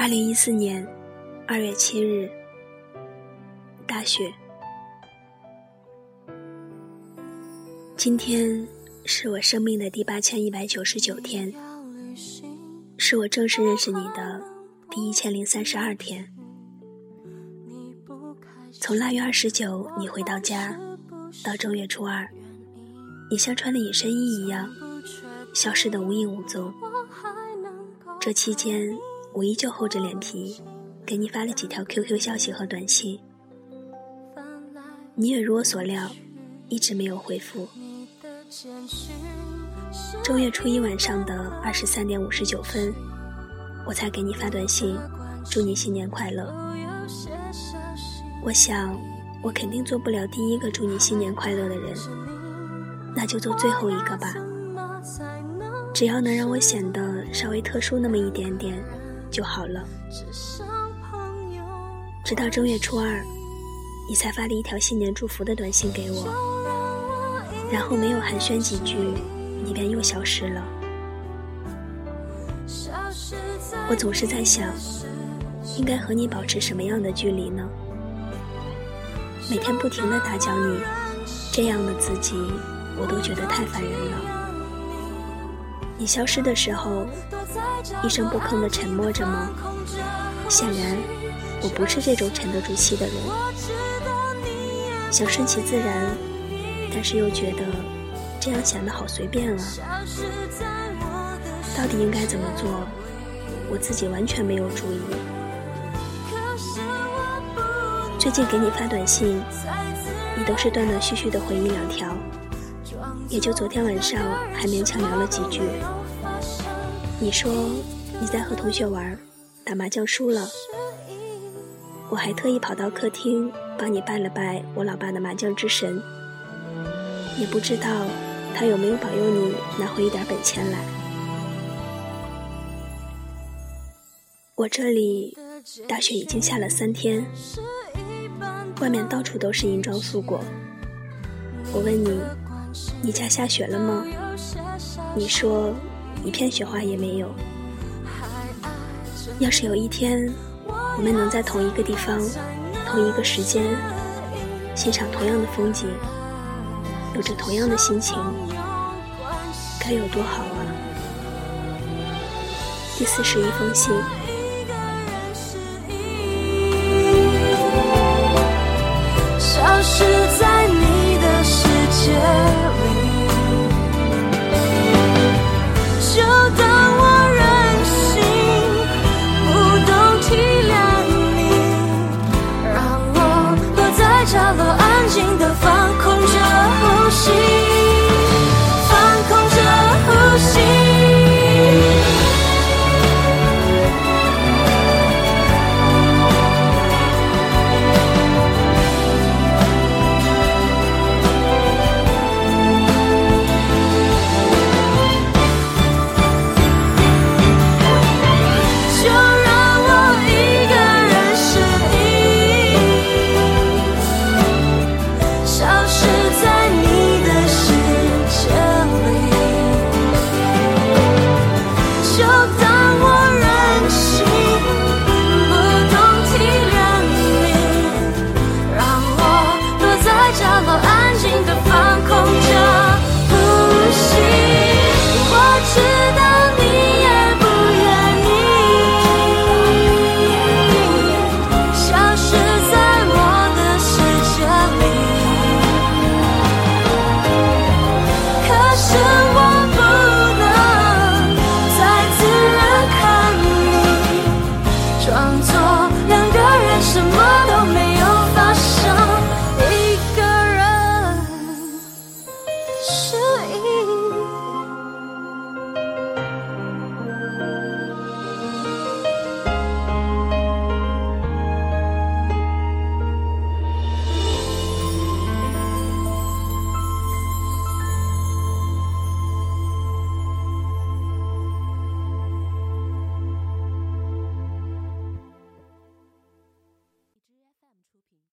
二零一四年二月七日，大雪。今天是我生命的第八千一百九十九天，是我正式认识你的第一千零三十二天。从腊月二十九你回到家，到正月初二，你像穿了隐身衣一样，消失的无影无踪。这期间。我依旧厚着脸皮，给你发了几条 QQ 消息和短信，你也如我所料，一直没有回复。正月初一晚上的二十三点五十九分，我才给你发短信，祝你新年快乐。我想，我肯定做不了第一个祝你新年快乐的人，那就做最后一个吧。只要能让我显得稍微特殊那么一点点。就好了。直到正月初二，你才发了一条新年祝福的短信给我，然后没有寒暄几句，你便又消失了。我总是在想，应该和你保持什么样的距离呢？每天不停的打搅你，这样的自己，我都觉得太烦人了。你消失的时候，一声不吭的沉默着吗？显然，我不是这种沉得住气的人。想顺其自然，但是又觉得这样显得好随便啊。到底应该怎么做？我自己完全没有注意。最近给你发短信，你都是断断续续的回一两条。也就昨天晚上还勉强聊了几句。你说你在和同学玩，打麻将输了，我还特意跑到客厅帮你拜了拜我老爸的麻将之神。也不知道他有没有保佑你拿回一点本钱来。我这里大雪已经下了三天，外面到处都是银装素裹。我问你。你家下雪了吗？你说一片雪花也没有。要是有一天我们能在同一个地方、同一个时间欣赏同样的风景，有着同样的心情，该有多好啊！第四十一封信。